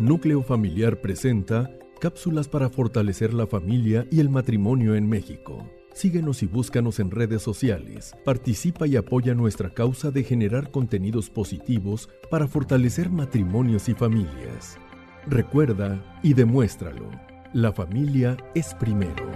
Núcleo Familiar presenta cápsulas para fortalecer la familia y el matrimonio en México. Síguenos y búscanos en redes sociales. Participa y apoya nuestra causa de generar contenidos positivos para fortalecer matrimonios y familias. Recuerda y demuéstralo. La familia es primero.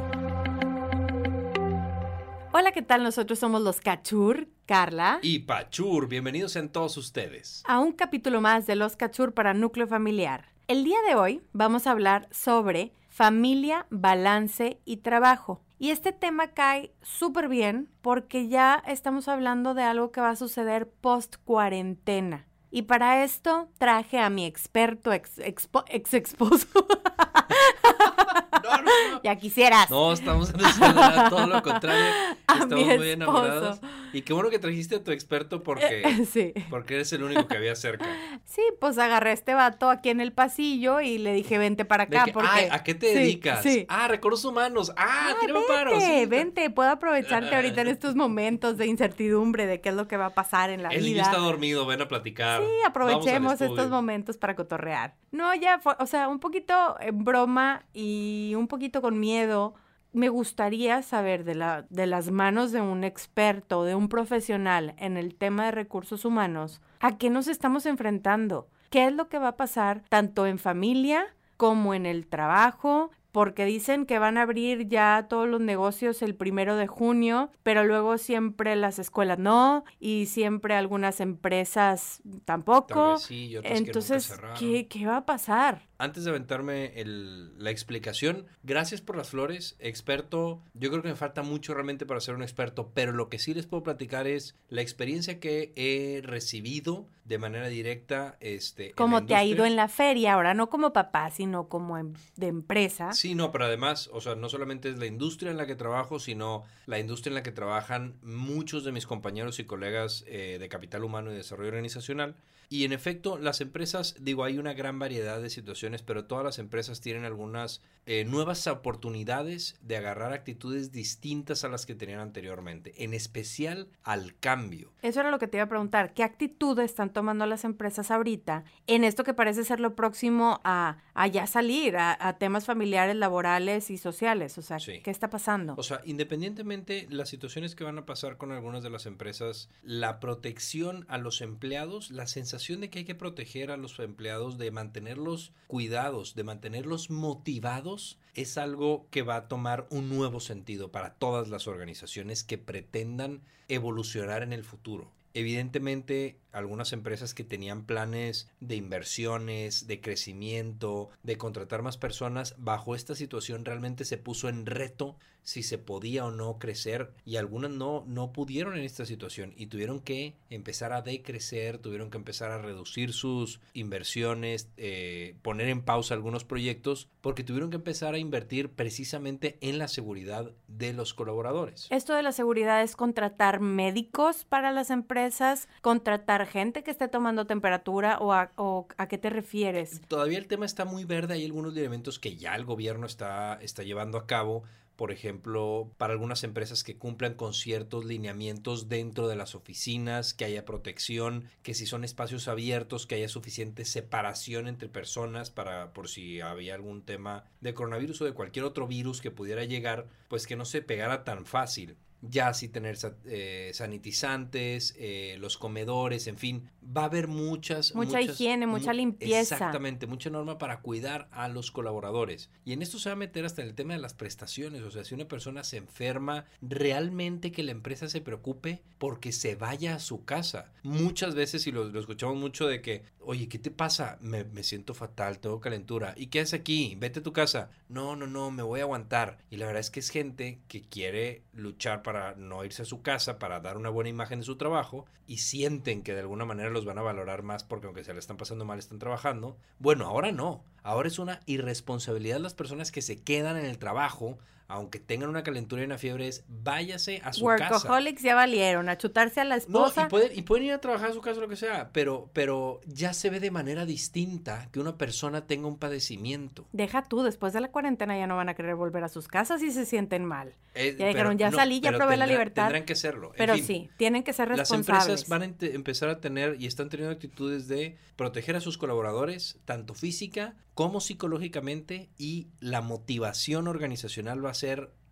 Hola, ¿qué tal? Nosotros somos los Cachur, Carla. Y Pachur, bienvenidos en todos ustedes. A un capítulo más de los Cachur para Núcleo Familiar. El día de hoy vamos a hablar sobre familia, balance y trabajo. Y este tema cae súper bien porque ya estamos hablando de algo que va a suceder post cuarentena. Y para esto traje a mi experto ex, ex esposo. No, no, no. ya quisieras. No, estamos en todo lo contrario. A estamos muy enamorados. Y qué bueno que trajiste a tu experto porque, sí. porque eres el único que había cerca. Sí, pues agarré a este vato aquí en el pasillo y le dije, vente para acá. que, porque... "Ay, ¿a qué te Sí, dedicas? Sí. Ah, recursos humanos. Ah, Ah, tírame vente, vente, puedo aprovecharte ahorita en estos momentos de incertidumbre de qué es lo que va a pasar en la El niño vida. está dormido, ven a platicar. Sí, aprovechemos estos momentos para cotorrear. No, ya, fue- o sea, un poquito en broma y un poquito con miedo. Me gustaría saber de, la, de las manos de un experto, de un profesional en el tema de recursos humanos, a qué nos estamos enfrentando, qué es lo que va a pasar tanto en familia como en el trabajo, porque dicen que van a abrir ya todos los negocios el primero de junio, pero luego siempre las escuelas no, y siempre algunas empresas tampoco. sí, Entonces. ¿qué, ¿qué va a pasar? Antes de aventarme el- la explicación, gracias por las flores, experto. Yo creo que me falta mucho realmente para ser un experto, pero lo que sí les puedo platicar es la experiencia que he recibido de manera directa. Este, Como te ha ido en la feria, ahora no como papá, sino como em- de empresa. Sí, no, pero además, o sea, no solamente es la industria en la que trabajo, sino la industria en la que trabajan muchos de mis compañeros y colegas eh, de capital humano y desarrollo organizacional. Y en efecto, las empresas, digo, hay una gran variedad de situaciones, pero todas las empresas tienen algunas eh, nuevas oportunidades de agarrar actitudes distintas a las que tenían anteriormente, en especial al cambio. Eso era lo que te iba a preguntar. ¿Qué actitud están tomando las empresas ahorita en esto que parece ser lo próximo a, a ya salir, a, a temas familiares, laborales y sociales? O sea, Sí. ¿qué está pasando? O sea, independientemente las situaciones que van a pasar con algunas de las empresas, la protección a los empleados, la sensación de que hay que proteger a los empleados, de mantenerlos cuidados, de mantenerlos motivados, es algo que va a tomar un nuevo sentido para todas las organizaciones que pretendan evolucionar en el futuro. Evidentemente, algunas empresas que tenían planes de inversiones, de crecimiento, de contratar más personas, bajo esta situación realmente se puso en reto si se podía o no crecer y algunas no, no pudieron en esta situación y tuvieron que empezar a decrecer, tuvieron que empezar a reducir sus inversiones, eh, poner en pausa algunos proyectos porque tuvieron que empezar a invertir precisamente en la seguridad de los colaboradores. Esto de la seguridad es contratar médicos para las empresas, contratar gente que esté tomando temperatura o a, o a qué te refieres. Todavía el tema está muy verde, hay algunos elementos que ya el gobierno está, está llevando a cabo. Por ejemplo, para algunas empresas que cumplan con ciertos lineamientos dentro de las oficinas, que haya protección, que si son espacios abiertos, que haya suficiente separación entre personas para por si había algún tema de coronavirus o de cualquier otro virus que pudiera llegar, pues que no se pegara tan fácil. Ya sí tener eh, sanitizantes, eh, los comedores, en fin, va a haber muchas... Mucha muchas- higiene, mucha mu- limpieza. Exactamente, mucha norma para cuidar a los colaboradores. Y en esto se va a meter hasta el tema de las prestaciones. O sea, si una persona se enferma, realmente que la empresa se preocupe porque se vaya a su casa. Muchas veces, y lo, lo escuchamos mucho de que, oye, ¿qué te pasa? Me, me siento fatal, tengo calentura. ¿Y qué haces aquí? Vete a tu casa. No, no, no, me voy a aguantar. Y la verdad es que es gente que quiere luchar para no irse a su casa, para dar una buena imagen de su trabajo, y sienten que de alguna manera los van a valorar más porque aunque se le están pasando mal, están trabajando. Bueno, ahora no. Ahora es una irresponsabilidad las personas que se quedan en el trabajo aunque tengan una calentura y una fiebre, es váyase a su casa. Workaholics ya valieron, a chutarse a la esposa. No, y pueden, y pueden ir a trabajar a su casa, lo que sea, pero, pero ya se ve de manera distinta que una persona tenga un padecimiento. Deja tú, después de la cuarentena ya no van a querer volver a sus casas y se sienten mal. Eh, ya dijeron, ya no, salí, ya probé la tendrá- libertad. Tendrán que hacerlo. En Pero fin, sí, tienen que ser Las responsables. empresas van a empezar a tener y están teniendo actitudes de proteger a sus colaboradores, tanto física como psicológicamente, y la motivación organizacional va a ser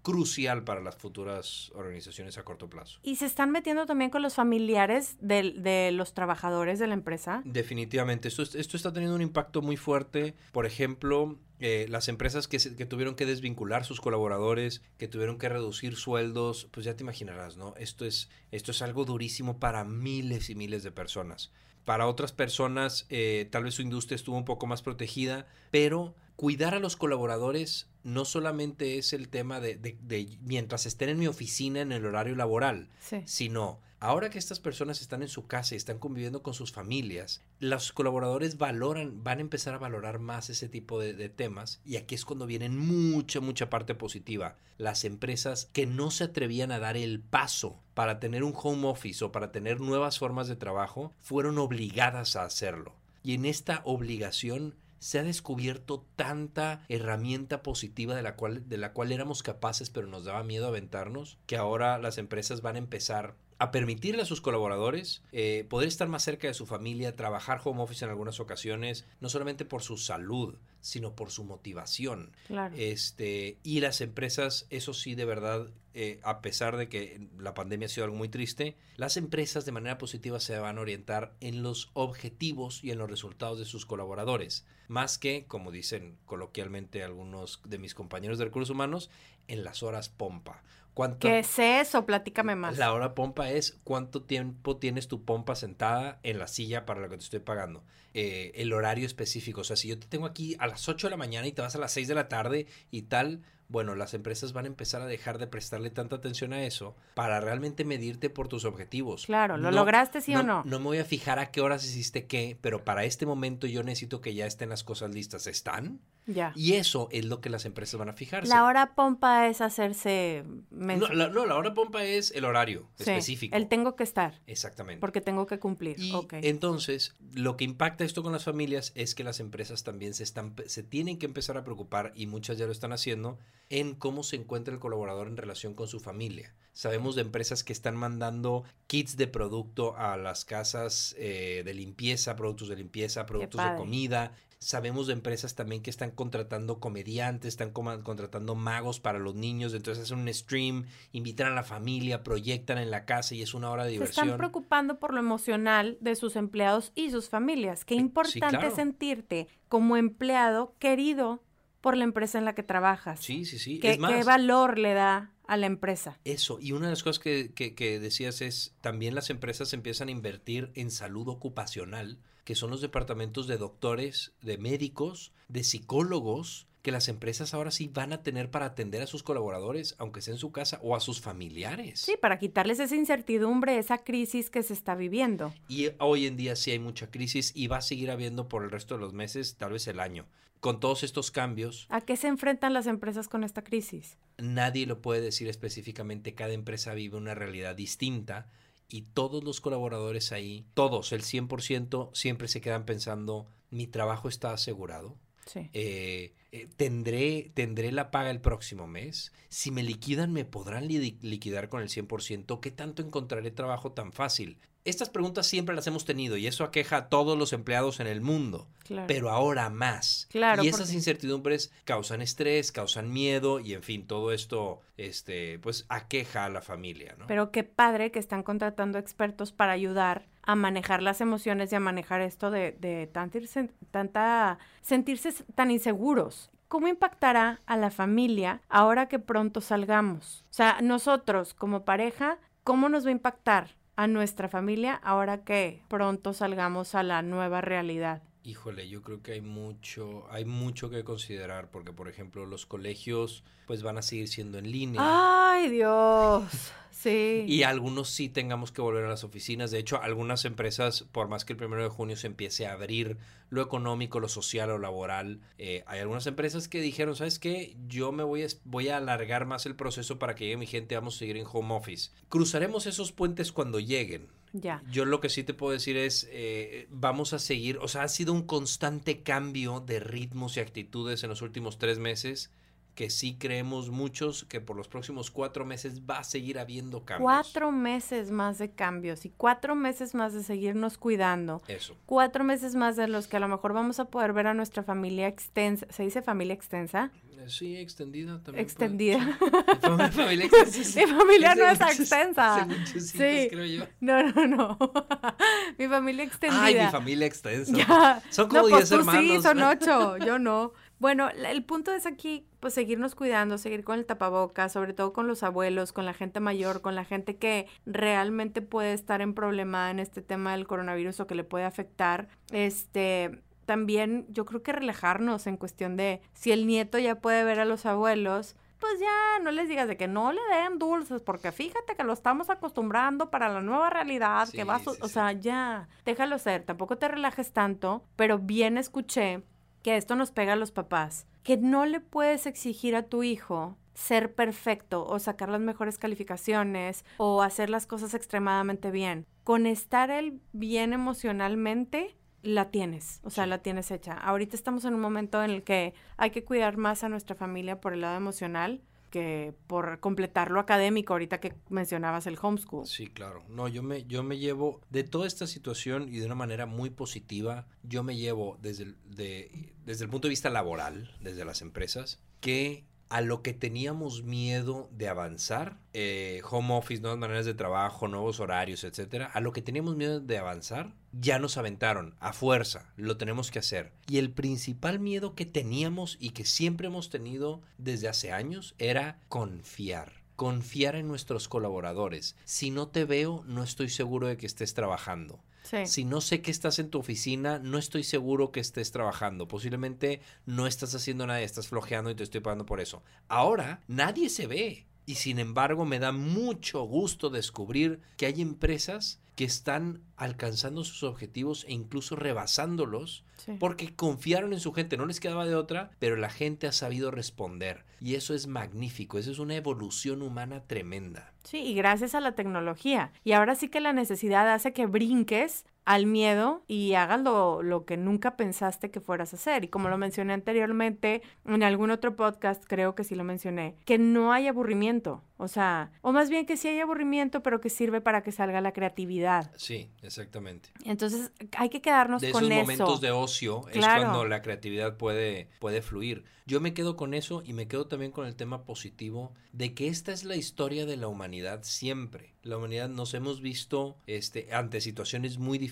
crucial para las futuras organizaciones a corto plazo. Y se están metiendo también con los familiares de, los trabajadores de la empresa. Definitivamente, esto, es- esto está teniendo un impacto muy fuerte. Por ejemplo, eh, las empresas que, se- que tuvieron que desvincular sus colaboradores, que tuvieron que reducir sueldos, pues ya te imaginarás, ¿no? Esto es, esto es algo durísimo para miles y miles de personas. Para otras personas, eh, tal vez su industria estuvo un poco más protegida, pero cuidar a los colaboradores no solamente es el tema de, de- de mientras estén en mi oficina en el horario laboral, Sí. sino ahora que estas personas están en su casa y están conviviendo con sus familias, los colaboradores valoran, van a empezar a valorar más ese tipo de, de temas y aquí es cuando viene mucha, mucha parte positiva. Las empresas que no se atrevían a dar el paso para tener un home office o para tener nuevas formas de trabajo, fueron obligadas a hacerlo. Y en esta obligación se ha descubierto tanta herramienta positiva de la cual, de la cual éramos capaces, pero nos daba miedo aventarnos, que ahora las empresas van a empezar a permitirle a sus colaboradores eh, poder estar más cerca de su familia, trabajar home office en algunas ocasiones, no solamente por su salud, sino por su motivación. Claro. Este, y las empresas, eso sí, de verdad, eh, a pesar de que la pandemia ha sido algo muy triste, las empresas de manera positiva se van a orientar en los objetivos y en los resultados de sus colaboradores, más que, como dicen coloquialmente algunos de mis compañeros de recursos humanos, en las horas pompa. ¿Cuánto, ¿Qué es eso? Platícame más. la hora pompa es cuánto tiempo tienes tu pompa sentada en la silla para lo que te estoy pagando. Eh, el horario específico. O sea, si yo te tengo aquí a las 8 de la mañana y te vas a las 6 de la tarde y tal, bueno, las empresas van a empezar a dejar de prestarle tanta atención a eso para realmente medirte por tus objetivos. Claro, ¿lo lograste, sí o no? No me voy a fijar a qué horas hiciste qué, pero para este momento yo necesito que ya estén las cosas listas. ¿Están? Ya. Y eso es lo que las empresas van a fijarse. La hora pompa es hacerse no, la, no, la hora pompa es el horario Sí, específico. El tengo que estar, Exactamente. porque tengo que cumplir. Y Ok. entonces, lo que impacta esto con las familias es que las empresas también se están se tienen que empezar a preocupar y muchas ya lo están haciendo en cómo se encuentra el colaborador en relación con su familia. Sabemos de empresas que están mandando kits de producto a las casas eh, de limpieza, productos de limpieza, productos de comida. Sabemos de empresas también que están contratando comediantes, están contratando magos para los niños, entonces hacen un stream, invitan a la familia, proyectan en la casa y es una hora de Se diversión. están preocupando por lo emocional de sus empleados y sus familias. Qué importante claro. sentirte como empleado querido por la empresa en la que trabajas. Sí, sí, sí. ¿Qué, es más, qué valor le da a la empresa? Eso, y una de las cosas que, que- que decías es, también las empresas empiezan a invertir en salud ocupacional, que son los departamentos de doctores, de médicos, de psicólogos, que las empresas ahora sí van a tener para atender a sus colaboradores, aunque sea en su casa, o a sus familiares. Sí, para quitarles esa incertidumbre, esa crisis que se está viviendo. Y hoy en día sí hay mucha crisis y va a seguir habiendo por el resto de los meses, tal vez el año. Con todos estos cambios, ¿A qué se enfrentan las empresas con esta crisis? nadie lo puede decir específicamente, cada empresa vive una realidad distinta y todos los colaboradores ahí, todos, el 100%, siempre se quedan pensando, mi trabajo está asegurado, Sí. Eh, eh, ¿tendré, ¿tendré la paga el próximo mes? Si me liquidan, ¿me podrán li- liquidar con el 100%? ¿Qué tanto encontraré trabajo tan fácil? Estas preguntas siempre las hemos tenido y eso aqueja a todos los empleados en el mundo, Claro. pero ahora más. Claro, y esas porque- incertidumbres causan estrés, causan miedo y en fin, todo esto este pues aqueja a la familia, ¿no? Pero qué padre que están contratando expertos para ayudar a manejar las emociones y a manejar esto de, de tanta, irse- tanta sentirse tan inseguros. ¿Cómo impactará a la familia ahora que pronto salgamos? O sea, nosotros como pareja, ¿cómo nos va a impactar a nuestra familia ahora que pronto salgamos a la nueva realidad? Híjole, yo creo que hay mucho, hay mucho que considerar, porque por ejemplo los colegios pues van a seguir siendo en línea. Ay, Dios. Sí. Y algunos sí tengamos que volver a las oficinas. De hecho, algunas empresas, por más que el primero de junio se empiece a abrir lo económico, lo social o laboral, eh, hay algunas empresas que dijeron, ¿sabes qué? Yo me voy a, voy a alargar más el proceso para que llegue mi gente, vamos a seguir en home office. Cruzaremos esos puentes cuando lleguen. Ya. Yo lo que sí te puedo decir es, eh, vamos a seguir, o sea, ha sido un constante cambio de ritmos y actitudes en los últimos tres meses que sí creemos muchos que por los próximos cuatro meses va a seguir habiendo cambios. Cuatro meses más de cambios y cuatro meses más de seguirnos cuidando. Eso. Cuatro meses más de los que a lo mejor vamos a poder ver a nuestra familia extensa. ¿Se dice familia extensa? Eh, Sí, extendida también. Extendida. puede- sí. Familia extensa. Mi familia no es extensa. Sí. creo yo. No, no, no. mi familia extendida. Ay, mi familia extensa. Ya. Son como no, 10 pues tú hermanos. sí, son ocho, yo no. Bueno, el punto es aquí, pues seguirnos cuidando, seguir con el tapabocas, sobre todo con los abuelos, con la gente mayor, con la gente que realmente puede estar en problema en este tema del coronavirus o que le puede afectar. Este, también yo creo que relajarnos en cuestión de si el nieto ya puede ver a los abuelos, pues ya no les digas de que no le den dulces, porque fíjate que lo estamos acostumbrando para la nueva realidad, que va a su- sí, o sea, ya, déjalo ser, tampoco te relajes tanto, pero bien escuché que esto nos pega a los papás, que no le puedes exigir a tu hijo ser perfecto o sacar las mejores calificaciones o hacer las cosas extremadamente bien. Con estar él bien emocionalmente, la tienes, o sea, la tienes hecha. Ahorita estamos en un momento en el que hay que cuidar más a nuestra familia por el lado emocional que por completar lo académico, ahorita que mencionabas el homeschool. Sí, claro. No, yo me, yo me llevo de toda esta situación y de una manera muy positiva, yo me llevo desde el, de- desde el punto de vista laboral, desde las empresas, que a lo que teníamos miedo de avanzar, eh, home office, nuevas maneras de trabajo, nuevos horarios, etcétera, a lo que teníamos miedo de avanzar, ya nos aventaron a fuerza, lo tenemos que hacer. Y el principal miedo que teníamos y que siempre hemos tenido desde hace años era confiar. Confiar en nuestros colaboradores. Si no te veo, no estoy seguro de que estés trabajando. Si no sé que estás en tu oficina, no estoy seguro que estés trabajando. Posiblemente no estás haciendo nada, estás flojeando y te estoy pagando por eso. Ahora, nadie se ve. Y sin embargo, me da mucho gusto descubrir que hay empresas que están alcanzando sus objetivos e incluso rebasándolos sí. porque confiaron en su gente, no les quedaba de otra, pero la gente ha sabido responder. Y eso es magnífico, eso es una evolución humana tremenda. Sí, y gracias a la tecnología. Y ahora sí que la necesidad hace que brinques al miedo y hagas lo, lo que nunca pensaste que fueras a hacer. Y como lo mencioné anteriormente en algún otro podcast, creo que sí lo mencioné, que no hay aburrimiento. O sea, o más bien que sí hay aburrimiento, pero que sirve para que salga la creatividad. Sí, exactamente. Entonces, hay que quedarnos de con esos eso. momentos de ocio es cuando la creatividad puede, puede fluir. Yo me quedo con eso y me quedo también con el tema positivo de que esta es la historia de la humanidad siempre. La humanidad nos hemos visto este, ante situaciones muy difíciles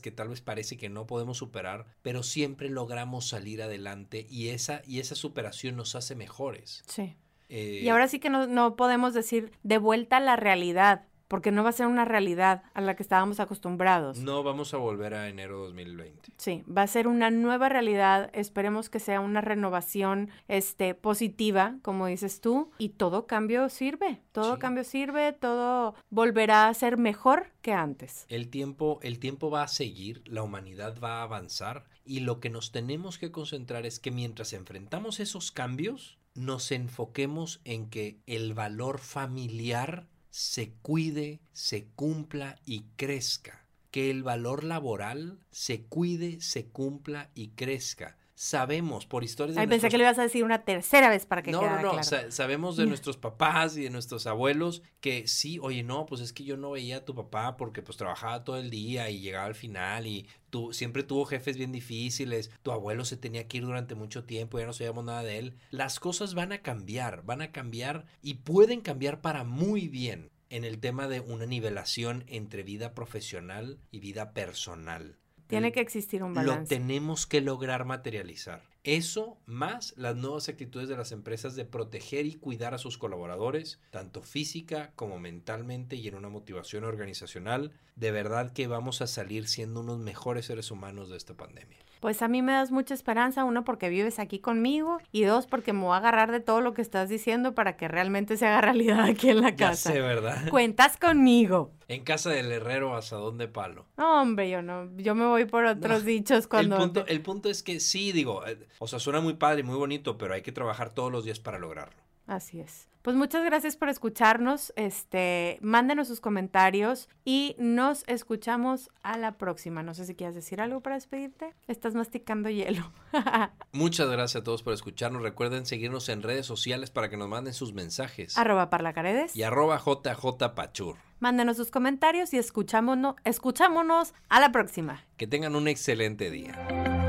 que tal vez parece que no podemos superar, pero siempre logramos salir adelante y esa, y esa superación nos hace mejores. Sí. Eh, Y ahora sí que no, no podemos decir de vuelta a la realidad, porque no va a ser una realidad a la que estábamos acostumbrados. no vamos a volver a enero 2020. Sí, va a ser una nueva realidad. Esperemos que sea una renovación este, positiva, como dices tú, y todo cambio sirve. Todo Sí. cambio sirve, todo volverá a ser mejor que antes. El tiempo, el tiempo va a seguir, la humanidad va a avanzar y lo que nos tenemos que concentrar es que mientras enfrentamos esos cambios, nos enfoquemos en que el valor familiar se cuide, se cumpla y crezca. Que el valor laboral se cuide, se cumpla y crezca. Sabemos por historias de Ay, pensé nuestros que lo ibas a decir una tercera vez para que no, quedara no, no. claro. sa- sabemos de nuestros papás y de nuestros abuelos que sí, oye, no, pues es que yo no veía a tu papá porque pues trabajaba todo el día y llegaba al final y tú siempre tuvo jefes bien difíciles, tu abuelo se tenía que ir durante mucho tiempo, ya no sabíamos nada de él. Las cosas van a cambiar, van a cambiar y pueden cambiar para muy bien en el tema de una nivelación entre vida profesional y vida personal. Tiene que existir un Lo balance. tenemos que lograr materializar. Eso más las nuevas actitudes de las empresas de proteger y cuidar a sus colaboradores, tanto física como mentalmente y en una motivación organizacional, de verdad que vamos a salir siendo unos mejores seres humanos de esta pandemia. Pues a mí me das mucha esperanza, uno porque vives aquí conmigo y dos porque me voy a agarrar de todo lo que estás diciendo para que realmente se haga realidad aquí en la casa. Ya sé, ¿verdad? Cuentas conmigo. En casa del herrero asadón de palo. No, hombre, yo no, yo me voy por otros dichos cuando... El punto, el punto es que sí, digo, eh, o sea, suena muy padre y muy bonito, pero hay que trabajar todos los días para lograrlo. Así es. Pues muchas gracias por escucharnos. Este, mándenos sus comentarios y nos escuchamos a la próxima. No sé si quieres decir algo para despedirte. Estás masticando hielo. muchas gracias a todos por escucharnos. Recuerden seguirnos en redes sociales para que nos manden sus mensajes. Arroba parlacaredes. Y arroba jjpachur. Mándenos sus comentarios y escuchámonos, escuchámonos a la próxima. Que tengan un excelente día.